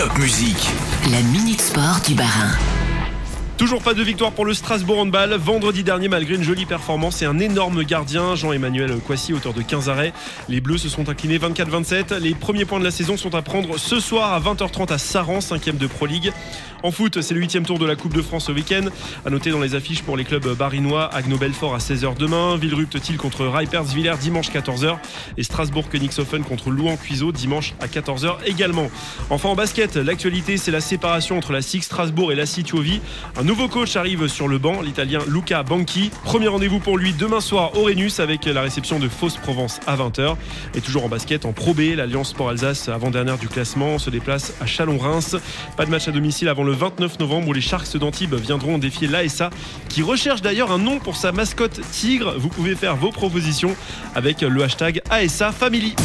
Top Musique. La Minute Sport du Barin. Toujours pas de victoire pour le Strasbourg handball. Vendredi dernier, malgré une jolie performance et un énorme gardien, Jean-Emmanuel Coissy, auteur de 15 arrêts, les Bleus se sont inclinés 24-27. Les premiers points de la saison sont à prendre ce soir à 20h30 à Saran, 5 de Pro League. En foot, c'est le 8 tour de la Coupe de France ce week-end. À noter dans les affiches pour les clubs barinois, Agno Belfort à 16h demain, Villerupt Thiel contre Villers dimanche 14h et Strasbourg Königshofen contre Louan Cuiseau dimanche à 14h également. Enfin en basket, l'actualité c'est la séparation entre la SIG Strasbourg et la Situovi. Un nouveau coach arrive sur le banc, l'italien Luca Banchi. Premier rendez-vous pour lui demain soir au Rhenus avec la réception de Fausse Provence à 20h. Et toujours en basket, en Pro B, l'Alliance Sport Alsace avant-dernière du classement se déplace à Chalon-Reims. Pas de match à domicile avant le 29 novembre où les Sharks d'Antibes viendront défier l'ASA qui recherche d'ailleurs un nom pour sa mascotte tigre. Vous pouvez faire vos propositions avec le hashtag ASA Family.